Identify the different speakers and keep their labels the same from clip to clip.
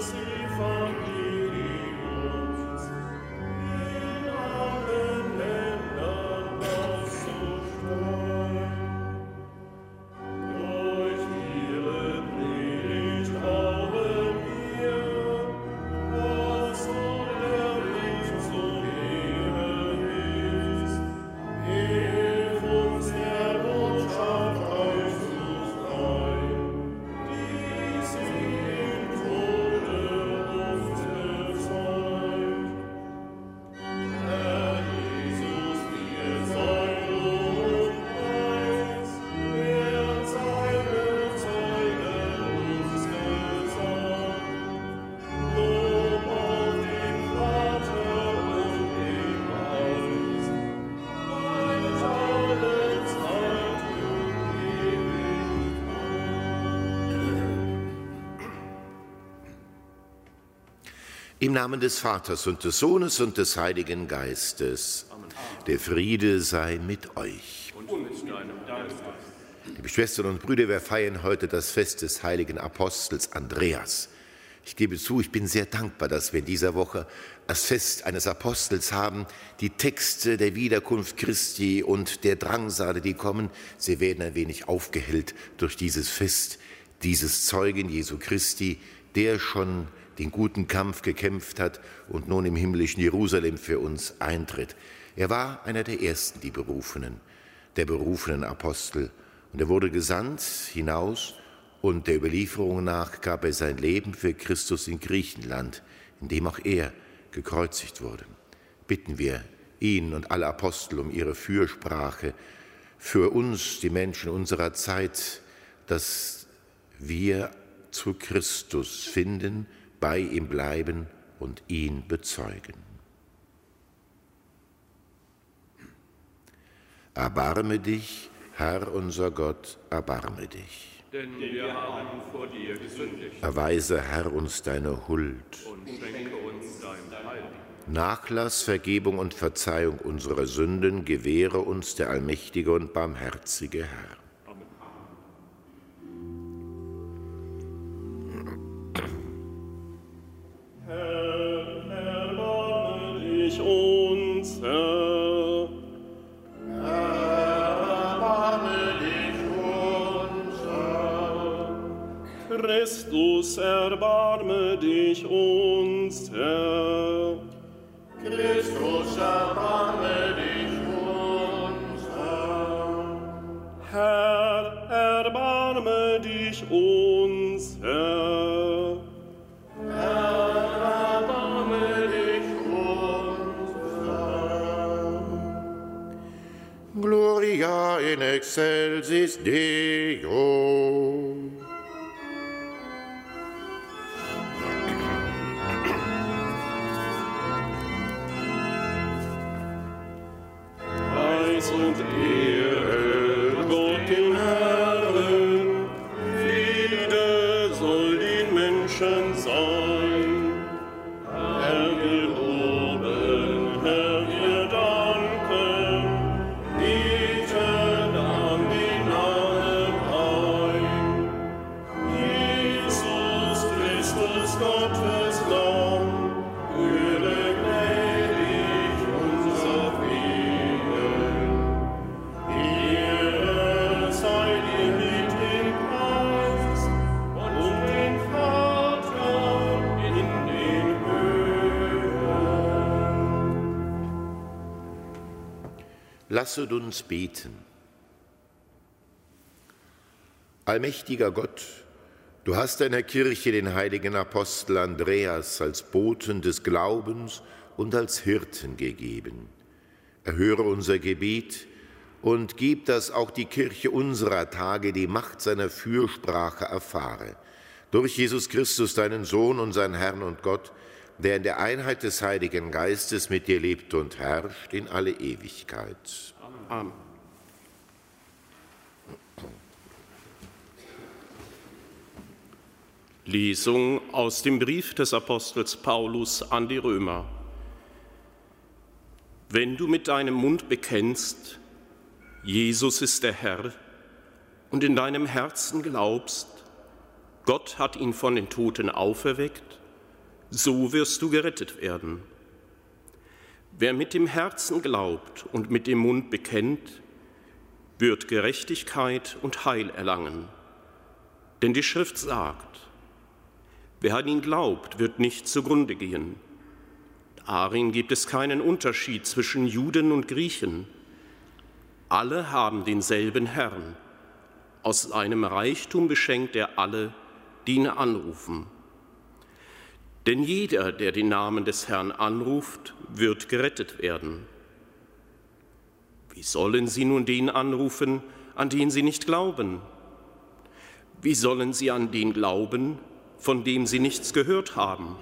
Speaker 1: mercy from. Im Namen des Vaters und des Sohnes und des Heiligen Geistes. Der Friede sei mit euch. Liebe Schwestern und Brüder, wir feiern heute das Fest des heiligen Apostels Andreas. Ich gebe zu, ich bin sehr dankbar, dass wir in dieser Woche das Fest eines Apostels haben. Die Texte der Wiederkunft Christi und der Drangsale, die kommen, sie werden ein wenig aufgehellt durch dieses Fest dieses Zeugen Jesu Christi, der schon den guten Kampf gekämpft hat und nun im himmlischen Jerusalem für uns eintritt. Er war einer der ersten, die Berufenen, der berufenen Apostel. Und er wurde gesandt hinaus und der Überlieferung nach gab er sein Leben für Christus in Griechenland, in dem auch er gekreuzigt wurde. Bitten wir ihn und alle Apostel um ihre Fürsprache für uns, die Menschen unserer Zeit, dass wir zu Christus finden, bei ihm bleiben und ihn bezeugen. Erbarme dich, Herr unser Gott, erbarme dich.
Speaker 2: Denn wir haben vor dir gesündigt.
Speaker 1: Erweise, Herr, uns deine Huld.
Speaker 2: Und schenke uns dein Heil.
Speaker 1: Nachlass, Vergebung und Verzeihung unserer Sünden gewähre uns der allmächtige und barmherzige Herr.
Speaker 3: Christus, erbarme dich uns, Herr.
Speaker 4: Christus, erbarme dich uns, Herr.
Speaker 3: Herr, erbarme dich uns, Herr.
Speaker 4: Herr, erbarme dich uns, Herr.
Speaker 1: Gloria in excelsis Deo. Lasset uns beten. Allmächtiger Gott, du hast deiner Kirche den heiligen Apostel Andreas als Boten des Glaubens und als Hirten gegeben. Erhöre unser Gebet und gib, dass auch die Kirche unserer Tage die Macht seiner Fürsprache erfahre. Durch Jesus Christus, deinen Sohn, unseren Herrn und Gott, der in der Einheit des Heiligen Geistes mit dir lebt und herrscht in alle Ewigkeit.
Speaker 3: Amen. Lesung aus dem Brief des Apostels Paulus an die Römer. Wenn du mit deinem Mund bekennst, Jesus ist der Herr, und in deinem Herzen glaubst, Gott hat ihn von den Toten auferweckt, so wirst du gerettet werden. Wer mit dem Herzen glaubt und mit dem Mund bekennt, wird Gerechtigkeit und Heil erlangen. Denn die Schrift sagt, wer an ihn glaubt, wird nicht zugrunde gehen. Darin gibt es keinen Unterschied zwischen Juden und Griechen. Alle haben denselben Herrn. Aus seinem Reichtum beschenkt er alle, die ihn anrufen. Denn jeder, der den Namen des Herrn anruft, wird gerettet werden. Wie sollen sie nun den anrufen, an den sie nicht glauben? Wie sollen sie an den glauben, von dem sie nichts gehört haben?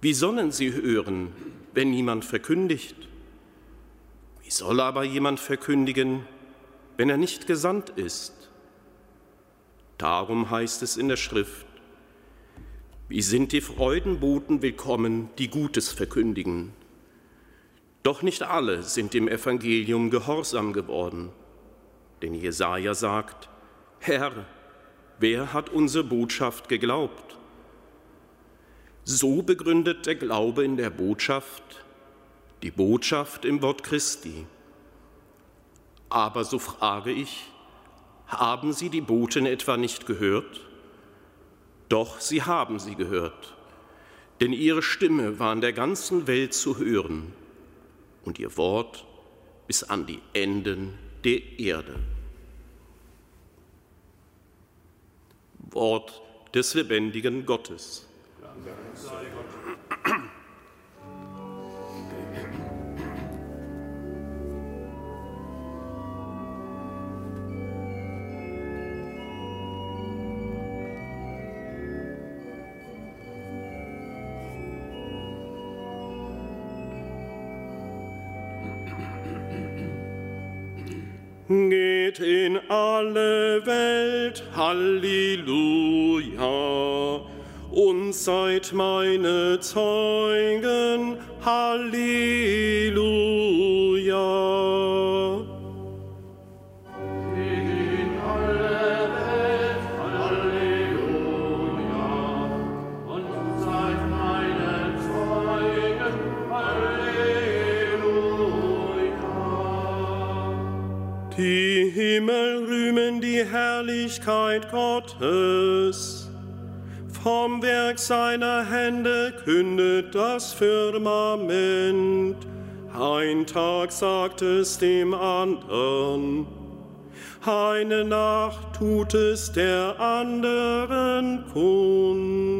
Speaker 3: Wie sollen sie hören, wenn niemand verkündigt? Wie soll aber jemand verkündigen, wenn er nicht gesandt ist? Darum heißt es in der Schrift,
Speaker 5: Wie sind die Freudenboten willkommen, die Gutes verkündigen? Doch nicht alle sind dem Evangelium gehorsam geworden. Denn Jesaja sagt: Herr, wer hat unsere Botschaft geglaubt? So begründet der Glaube in der Botschaft, die Botschaft im Wort Christi. Aber so frage ich, haben Sie die Boten etwa nicht gehört? Doch sie haben sie gehört, denn ihre Stimme war in der ganzen Welt zu hören und ihr Wort bis an die Enden der Erde. Wort des lebendigen Gottes. Dank.
Speaker 3: Geht in alle Welt, Halleluja, und seid meine Zeugen, Halleluja. Die Himmel rühmen die Herrlichkeit Gottes. Vom Werk seiner Hände kündet das Firmament. Ein Tag sagt es dem andern. Eine Nacht tut es der anderen kund.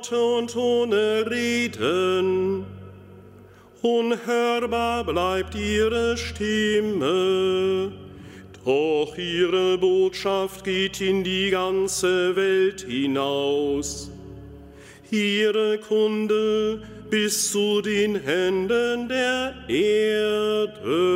Speaker 3: Worte und ohne Reden. Unhörbar bleibt ihre Stimme, doch ihre Botschaft geht in die ganze Welt hinaus. Ihre Kunde bis zu den Händen der Erde.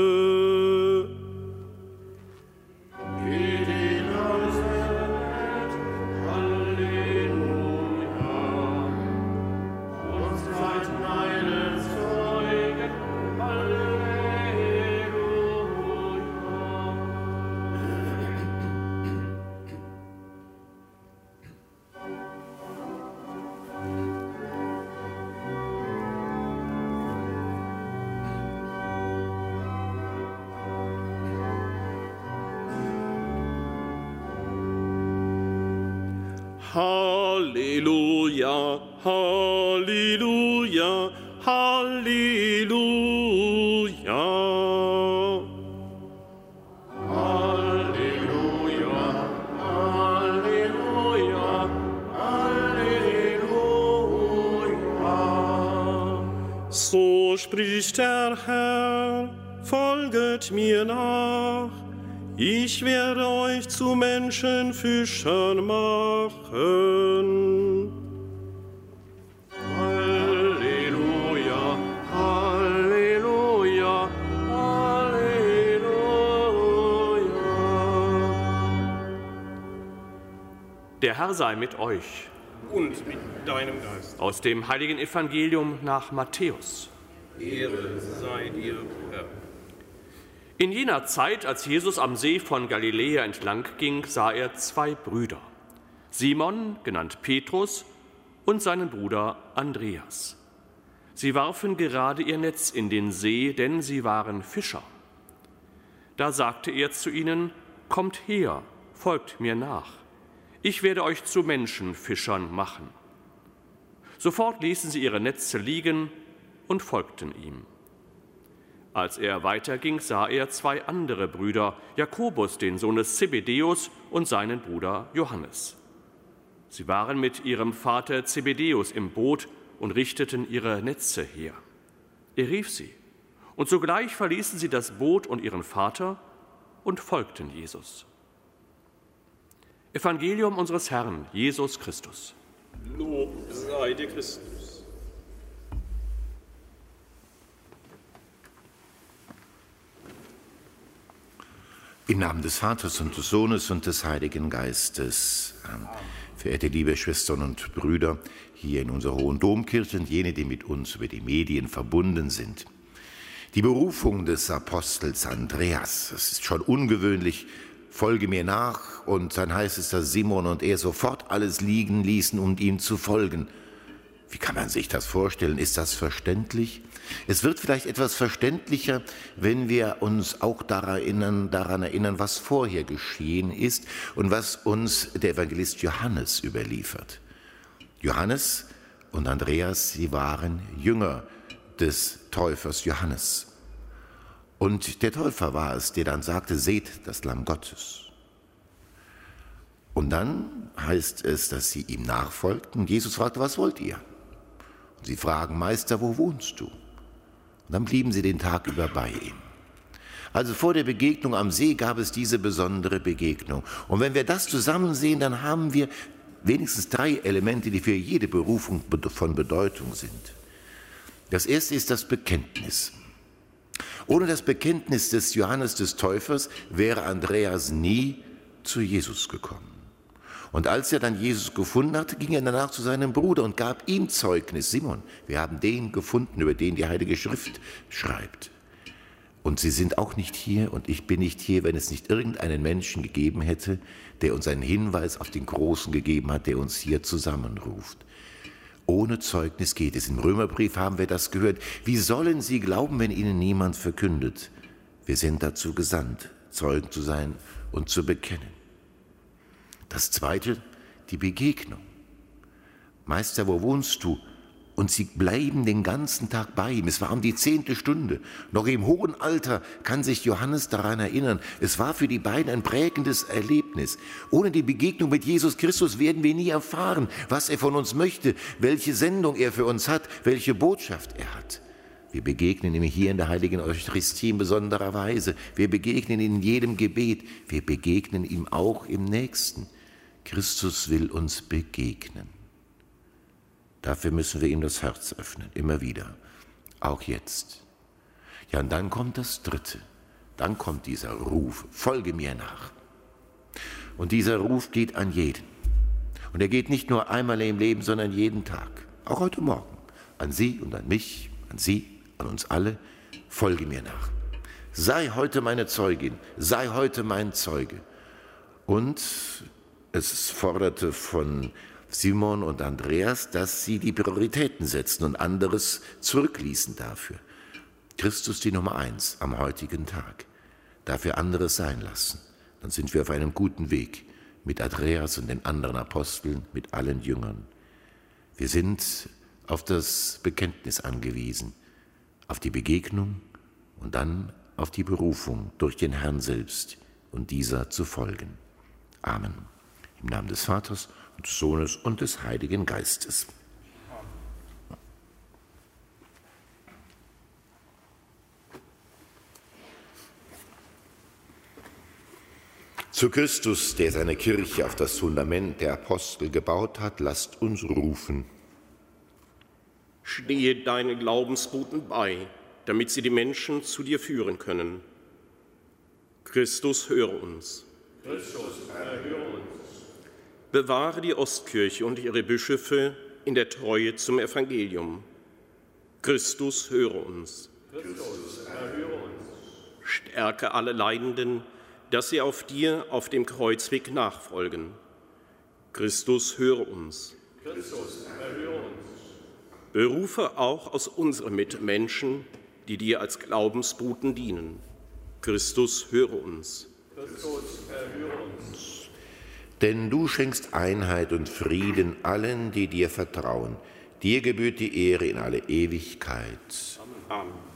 Speaker 3: Halleluja, Halleluja, Halleluja. Halleluja, Halleluja, Halleluja. So spricht der Herr, folget mir nach. Ich werde euch zu Menschenfischern machen. Halleluja, Halleluja, Halleluja.
Speaker 6: Der Herr sei mit euch.
Speaker 5: Und mit deinem Geist.
Speaker 6: Aus dem heiligen Evangelium nach Matthäus.
Speaker 5: Ehre sei dir, Herr.
Speaker 6: In jener Zeit, als Jesus am See von Galiläa entlang ging, sah er zwei Brüder, Simon, genannt Petrus, und seinen Bruder Andreas. Sie warfen gerade ihr Netz in den See, denn sie waren Fischer. Da sagte er zu ihnen, Kommt her, folgt mir nach, ich werde euch zu Menschenfischern machen. Sofort ließen sie ihre Netze liegen und folgten ihm. Als er weiterging, sah er zwei andere Brüder, Jakobus, den Sohn des Zebedeus, und seinen Bruder Johannes. Sie waren mit ihrem Vater Zebedeus im Boot und richteten ihre Netze her. Er rief sie, und sogleich verließen sie das Boot und ihren Vater und folgten Jesus. Evangelium unseres Herrn Jesus Christus.
Speaker 4: Lob sei dir Christus.
Speaker 1: Im Namen des Vaters und des Sohnes und des Heiligen Geistes. Amen. Verehrte liebe Schwestern und Brüder, hier in unserer Hohen Domkirche und jene, die mit uns über die Medien verbunden sind. Die Berufung des Apostels Andreas, das ist schon ungewöhnlich, folge mir nach, und dann heißt es, dass Simon und er sofort alles liegen ließen, um ihm zu folgen. Wie kann man sich das vorstellen? Ist das verständlich? Es wird vielleicht etwas verständlicher, wenn wir uns auch daran erinnern, daran erinnern, was vorher geschehen ist und was uns der Evangelist Johannes überliefert. Johannes und Andreas, sie waren Jünger des Täufers Johannes. Und der Täufer war es, der dann sagte, seht das Lamm Gottes. Und dann heißt es, dass sie ihm nachfolgten. Jesus fragte, was wollt ihr? Sie fragen, Meister, wo wohnst du? Und dann blieben sie den Tag über bei ihm. Also vor der Begegnung am See gab es diese besondere Begegnung. Und wenn wir das zusammen sehen, dann haben wir wenigstens drei Elemente, die für jede Berufung von Bedeutung sind. Das erste ist das Bekenntnis. Ohne das Bekenntnis des Johannes des Täufers wäre Andreas nie zu Jesus gekommen. Und als er dann Jesus gefunden hatte, ging er danach zu seinem Bruder und gab ihm Zeugnis. Simon, wir haben den gefunden, über den die Heilige Schrift schreibt. Und Sie sind auch nicht hier und ich bin nicht hier, wenn es nicht irgendeinen Menschen gegeben hätte, der uns einen Hinweis auf den Großen gegeben hat, der uns hier zusammenruft. Ohne Zeugnis geht es. Im Römerbrief haben wir das gehört. Wie sollen sie glauben, wenn ihnen niemand verkündet? Wir sind dazu gesandt, Zeugen zu sein und zu bekennen. Das zweite, die Begegnung. Meister, wo wohnst du? Und sie bleiben den ganzen Tag bei ihm. Es war um die zehnte Stunde. Noch im hohen Alter kann sich Johannes daran erinnern. Es war für die beiden ein prägendes Erlebnis. Ohne die Begegnung mit Jesus Christus werden wir nie erfahren, was er von uns möchte, welche Sendung er für uns hat, welche Botschaft er hat. Wir begegnen ihm hier in der heiligen Eucharistie in besonderer Weise. Wir begegnen ihm in jedem Gebet. Wir begegnen ihm auch im Nächsten. Christus will uns begegnen. Dafür müssen wir ihm das Herz öffnen, immer wieder, auch jetzt. Ja, und dann kommt das Dritte, dann kommt dieser Ruf, folge mir nach. Und dieser Ruf geht an jeden. Und er geht nicht nur einmal im Leben, sondern jeden Tag, auch heute Morgen, an Sie und an mich, an Sie, an uns alle, folge mir nach. Sei heute meine Zeugin, sei heute mein Zeuge. Und es forderte von Simon und Andreas, dass sie die Prioritäten setzten und anderes zurückließen dafür. Christus die Nummer eins am heutigen Tag. Dafür anderes sein lassen. Dann sind wir auf einem guten Weg mit Andreas und den anderen Aposteln, mit allen Jüngern. Wir sind auf das Bekenntnis angewiesen, auf die Begegnung und dann auf die Berufung durch den Herrn selbst und dieser zu folgen. Amen. Im Namen des Vaters des Sohnes und des Heiligen Geistes. Zu Christus, der seine Kirche auf das Fundament der Apostel gebaut hat, lasst uns rufen.
Speaker 3: Stehe deinen Glaubensboten bei, damit sie die Menschen zu dir führen können. Christus, höre uns. Christus, erhöre uns. Bewahre die Ostkirche und ihre Bischöfe in der Treue zum Evangelium. Christus, höre uns. Christus, erhöre uns. Stärke alle Leidenden, dass sie auf dir auf dem Kreuzweg nachfolgen. Christus, höre uns. Christus, erhöre uns. Berufe auch aus unseren Mitmenschen, die dir als Glaubensboten dienen. Christus, höre uns. Christus,
Speaker 1: erhöre uns. Denn du schenkst Einheit und Frieden allen, die dir vertrauen. Dir gebührt die Ehre in alle Ewigkeit. Amen.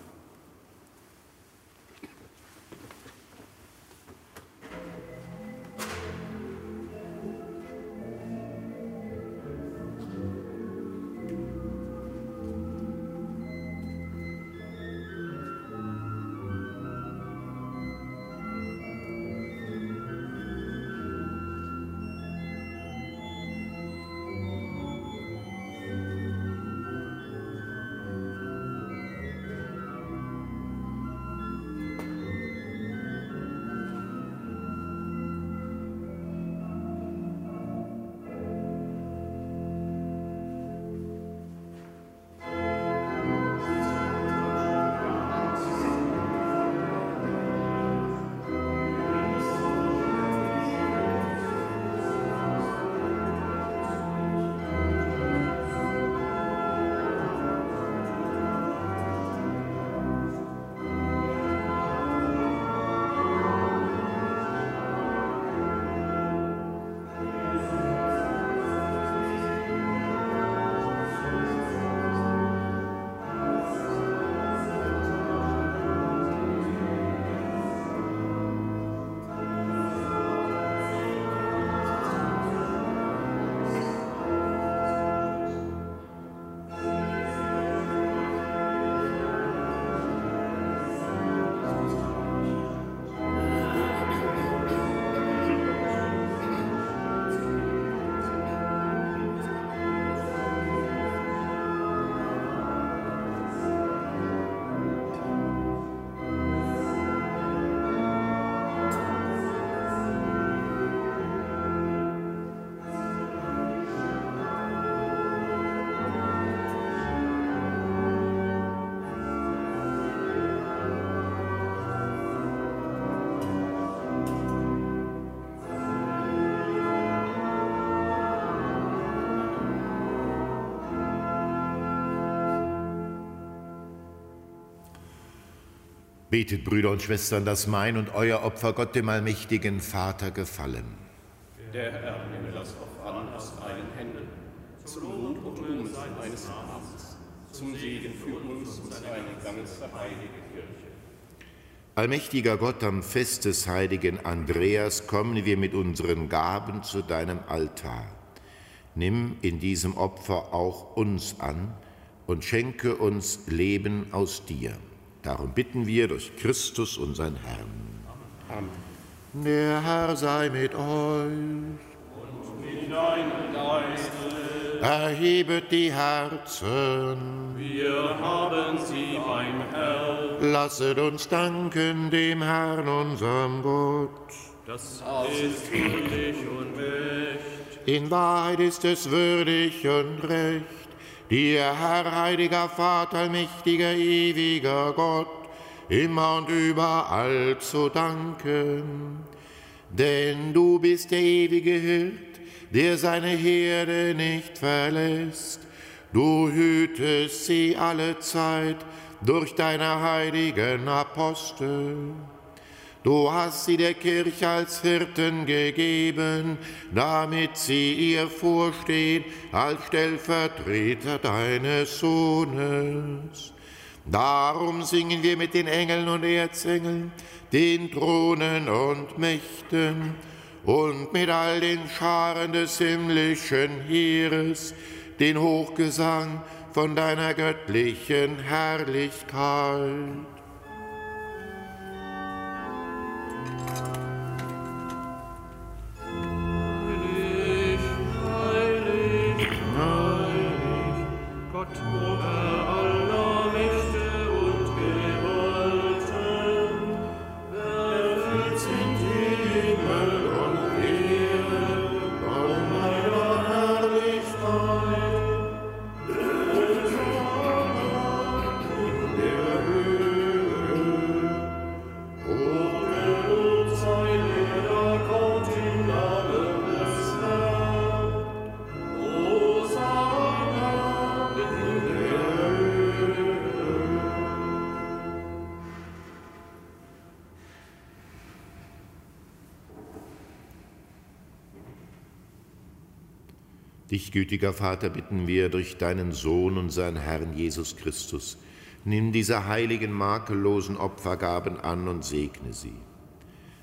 Speaker 1: Betet, Brüder und Schwestern, dass mein und euer Opfer Gott dem allmächtigen Vater gefallen.
Speaker 3: Der Herr nehme das Opfer an aus deinen Händen, zum Lob und Ruhm seines Namens, zum Segen für uns und seine ganze heilige Kirche.
Speaker 1: Allmächtiger Gott, am Fest des heiligen Andreas kommen wir mit unseren Gaben zu deinem Altar. Nimm in diesem Opfer auch uns an und schenke uns Leben aus dir. Darum bitten wir durch Christus, unseren Herrn. Amen. Der Herr sei mit euch. Und mit deinem Geiste. Erhebet die Herzen.
Speaker 2: Wir haben sie beim Herrn.
Speaker 1: Lasset uns danken dem Herrn, unserem Gott.
Speaker 2: Das ist würdig und recht.
Speaker 1: In Wahrheit ist es würdig und recht dir, Herr, heiliger Vater, mächtiger, ewiger Gott, immer und überall zu danken. Denn du bist der ewige Hirt, der seine Herde nicht verlässt. Du hütest sie alle Zeit durch deine heiligen Apostel. Du hast sie der Kirche als Hirten gegeben, damit sie ihr vorsteht als Stellvertreter deines Sohnes. Darum singen wir mit den Engeln und Erzengeln, den Thronen und Mächten und mit all den Scharen des himmlischen Heeres den Hochgesang von deiner göttlichen Herrlichkeit. Dich, gütiger Vater, bitten wir durch deinen Sohn, unseren Herrn Jesus Christus, nimm diese heiligen, makellosen Opfergaben an und segne sie.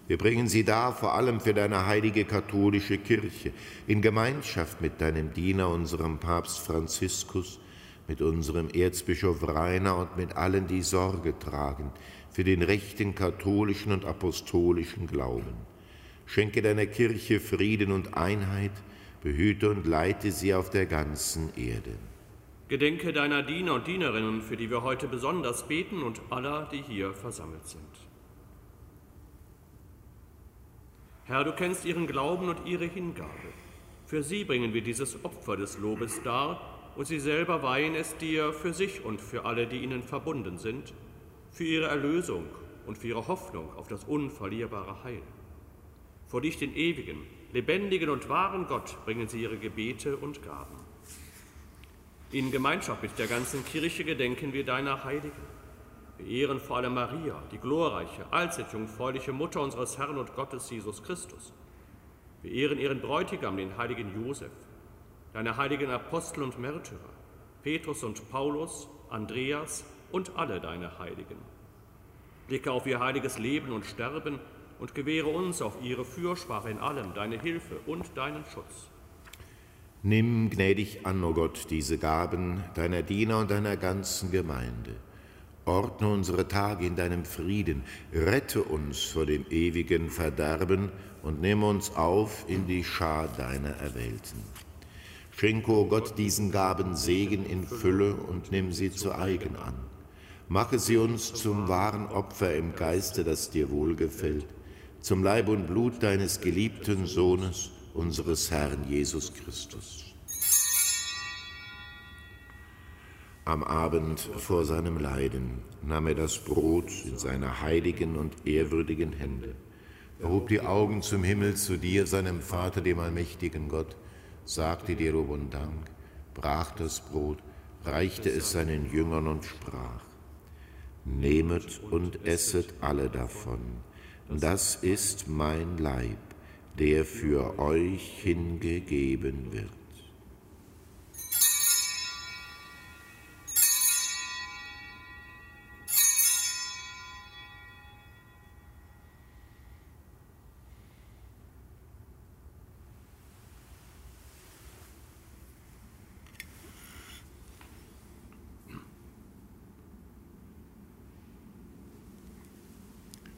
Speaker 1: Wir bringen sie dar vor allem für deine heilige katholische Kirche, in Gemeinschaft mit deinem Diener, unserem Papst Franziskus, mit unserem Erzbischof Rainer und mit allen, die Sorge tragen für den rechten katholischen und apostolischen Glauben. Schenke deiner Kirche Frieden und Einheit, behüte und leite sie auf der ganzen Erde.
Speaker 6: Gedenke deiner Diener und Dienerinnen, für die wir heute besonders beten und aller, die hier versammelt sind. Herr, du kennst ihren Glauben und ihre Hingabe. Für sie bringen wir dieses Opfer des Lobes dar und sie selber weihen es dir für sich und für alle, die ihnen verbunden sind, für ihre Erlösung und für ihre Hoffnung auf das unverlierbare Heil. Vor dich den ewigen, lebendigen und wahren Gott bringen sie ihre Gebete und Gaben. In Gemeinschaft mit der ganzen Kirche gedenken wir deiner Heiligen. Wir ehren vor allem Maria, die glorreiche, allzeit jungfräuliche Mutter unseres Herrn und Gottes Jesus Christus. Wir ehren ihren Bräutigam, den heiligen Josef, deine heiligen Apostel und Märtyrer, Petrus und Paulus, Andreas und alle deine Heiligen. Blicke auf ihr heiliges Leben und Sterben und gewähre uns auf ihre Fürsprache in allem deine Hilfe und deinen Schutz.
Speaker 1: Nimm gnädig an, o oh Gott, diese Gaben deiner Diener und deiner ganzen Gemeinde. Ordne unsere Tage in deinem Frieden, rette uns vor dem ewigen Verderben und nehme uns auf in die Schar deiner Erwählten. Schenke, o oh Gott, diesen Gaben Segen in Fülle und nimm sie zu eigen an. Mache sie uns zum wahren Opfer im Geiste, das dir wohlgefällt zum Leib und Blut deines geliebten Sohnes, unseres Herrn Jesus Christus. Am Abend vor seinem Leiden nahm er das Brot in seine heiligen und ehrwürdigen Hände, erhob die Augen zum Himmel zu dir, seinem Vater, dem allmächtigen Gott, sagte dir Lob und Dank, brach das Brot, reichte es seinen Jüngern und sprach, Nehmet und esset alle davon. Das ist mein Leib, der für euch hingegeben wird.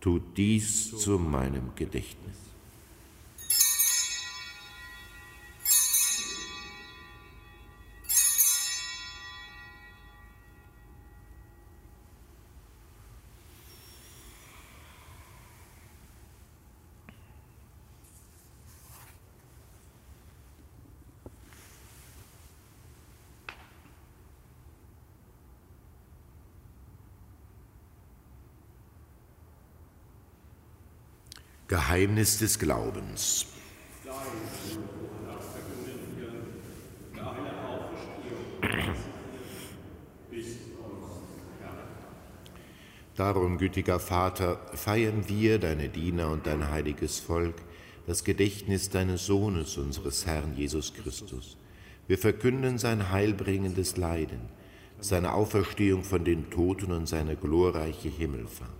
Speaker 1: tut dies zu meinem Gedächtnis. Geheimnis des Glaubens. Darum, gütiger Vater, feiern wir, deine Diener und dein heiliges Volk, das Gedächtnis deines Sohnes, unseres Herrn Jesus Christus. Wir verkünden sein heilbringendes Leiden, seine Auferstehung von den Toten und seine glorreiche Himmelfahrt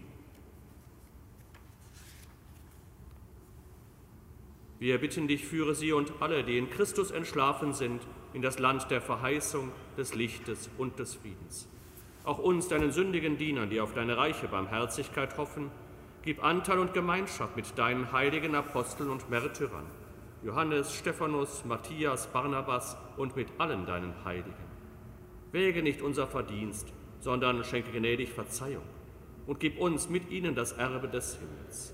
Speaker 6: Wir bitten dich, führe sie und alle, die in Christus entschlafen sind, in das Land der Verheißung, des Lichtes und des Friedens. Auch uns, deinen sündigen Dienern, die auf deine reiche Barmherzigkeit hoffen, gib Anteil und Gemeinschaft mit deinen heiligen Aposteln und Märtyrern, Johannes, Stephanus, Matthias, Barnabas und mit allen deinen Heiligen. Wäge nicht unser Verdienst, sondern schenke gnädig Verzeihung und gib uns mit ihnen das Erbe des Himmels.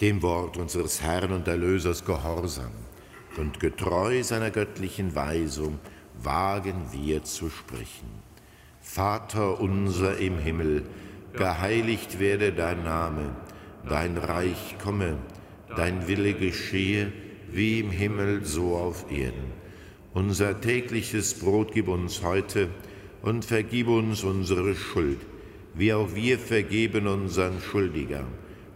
Speaker 1: Dem Wort unseres Herrn und Erlösers gehorsam und getreu seiner göttlichen Weisung wagen wir zu sprechen. Vater unser im Himmel, geheiligt werde dein Name, dein Reich komme, dein Wille geschehe, wie im Himmel so auf Erden. Unser tägliches Brot gib uns heute und vergib uns unsere Schuld, wie auch wir vergeben unseren Schuldigern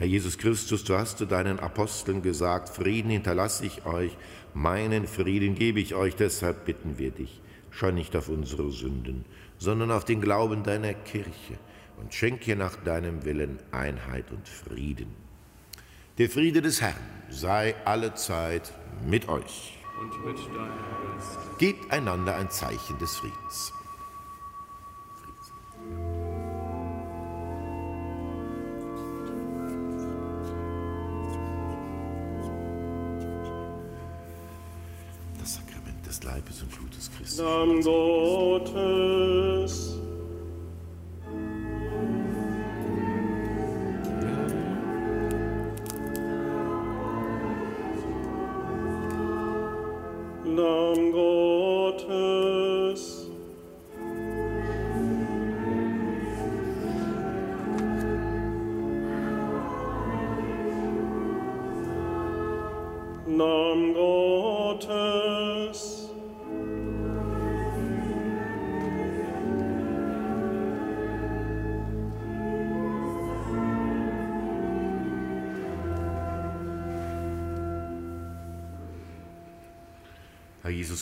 Speaker 1: Herr Jesus Christus, du hast zu deinen Aposteln gesagt, Frieden hinterlasse ich euch, meinen Frieden gebe ich euch, deshalb bitten wir dich, schau nicht auf unsere Sünden, sondern auf den Glauben deiner Kirche und schenke nach deinem Willen Einheit und Frieden. Der Friede des Herrn sei alle Zeit mit euch. Und mit deinem Geist. Gebt einander ein Zeichen des Friedens. Blutes Christi.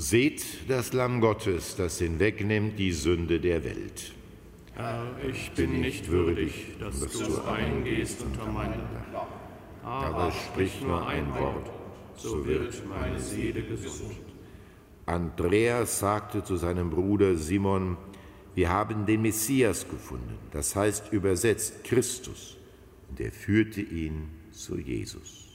Speaker 1: Seht das Lamm Gottes, das hinwegnimmt die Sünde der Welt.
Speaker 2: Herr, ich bin nicht würdig, dass du eingehst unter meine Dach. Aber sprich nur ein Wort, so wird meine Seele gesund.
Speaker 1: Andreas sagte zu seinem Bruder Simon, wir haben den Messias gefunden, das heißt übersetzt Christus, und er führte ihn zu Jesus.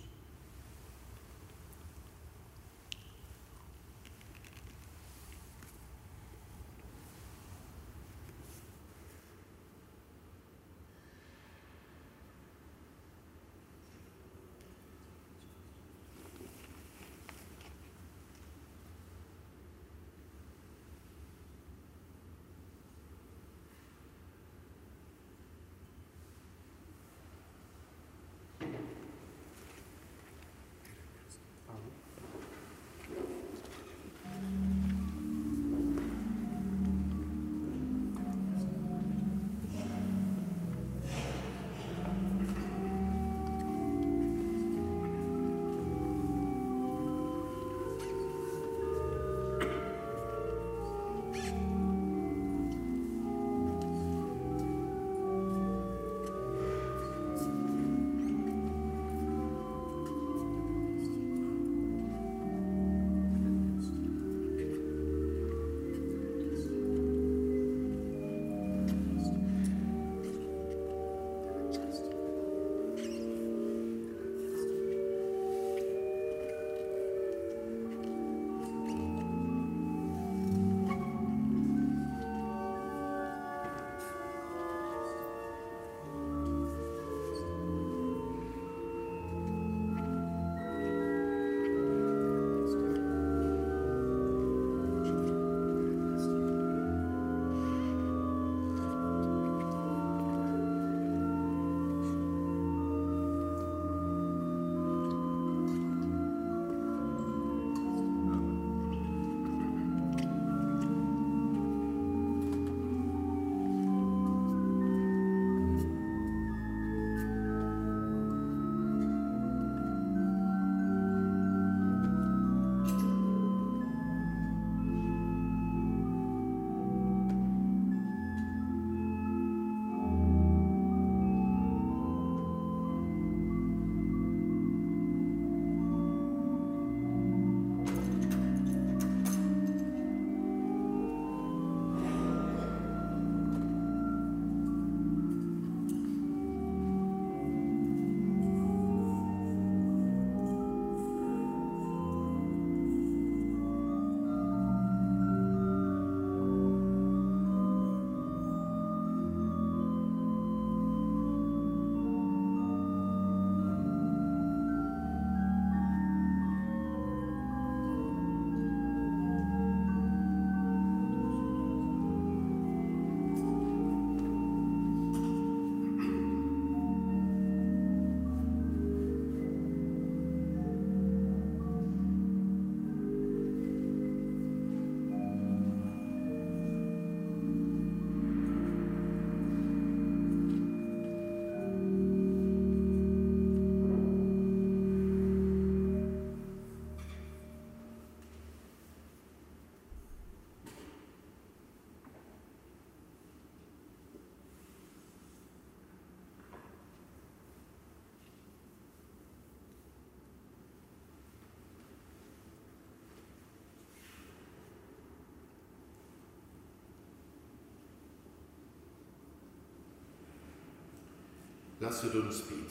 Speaker 1: Lasset uns beten.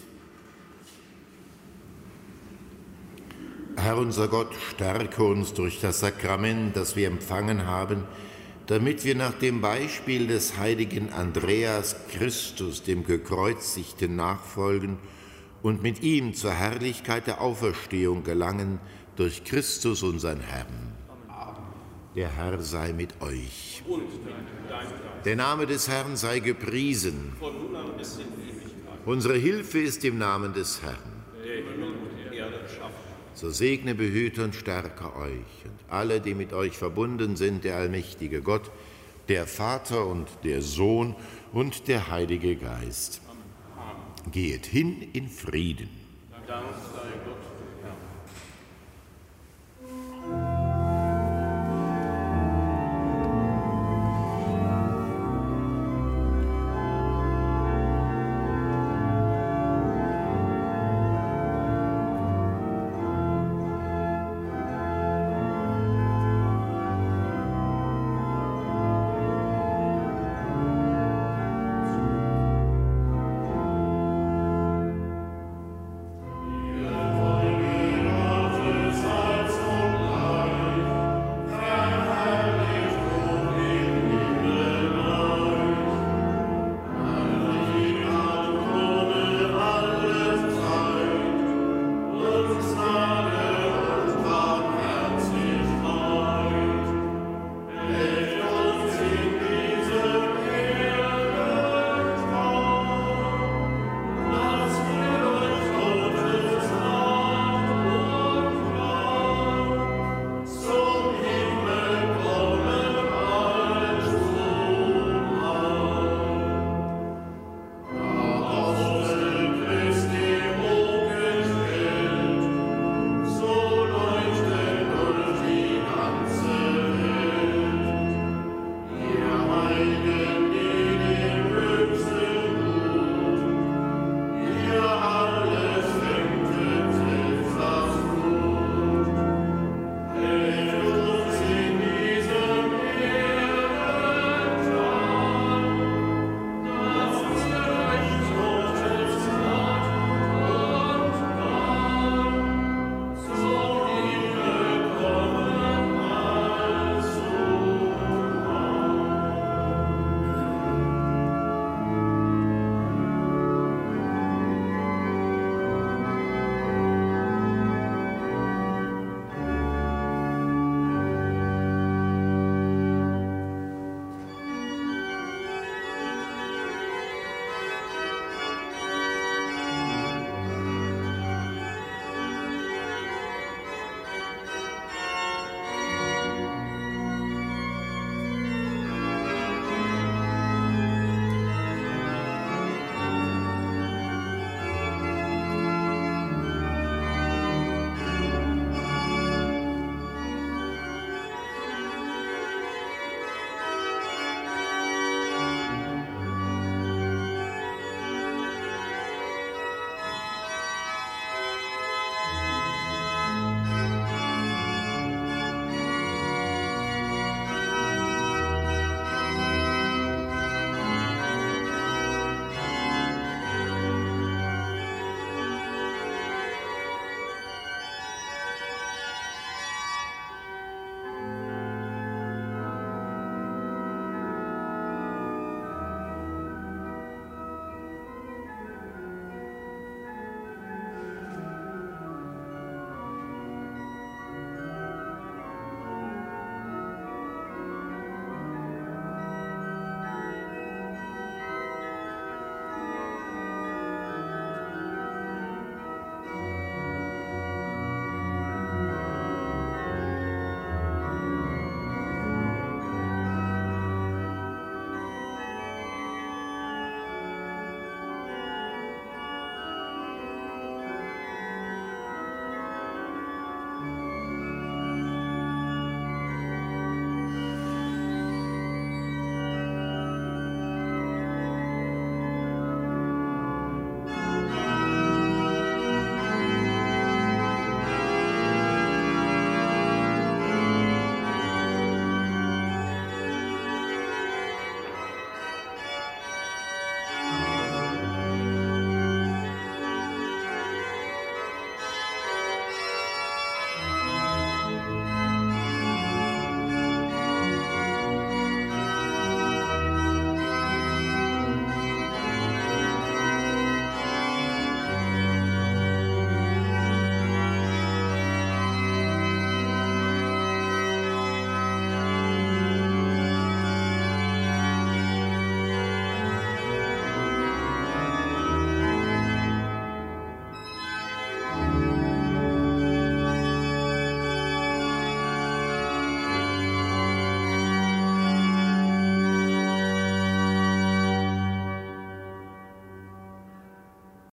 Speaker 1: Herr unser Gott, stärke uns durch das Sakrament, das wir empfangen haben, damit wir nach dem Beispiel des heiligen Andreas Christus, dem Gekreuzigten, nachfolgen und mit ihm zur Herrlichkeit der Auferstehung gelangen, durch Christus unseren Herrn. Der Herr sei mit euch. Der Name des Herrn sei gepriesen. Unsere Hilfe ist im Namen des Herrn. So segne, behüte und stärke euch und alle, die mit euch verbunden sind, der allmächtige Gott, der Vater und der Sohn und der Heilige Geist. Geht hin in Frieden. Dank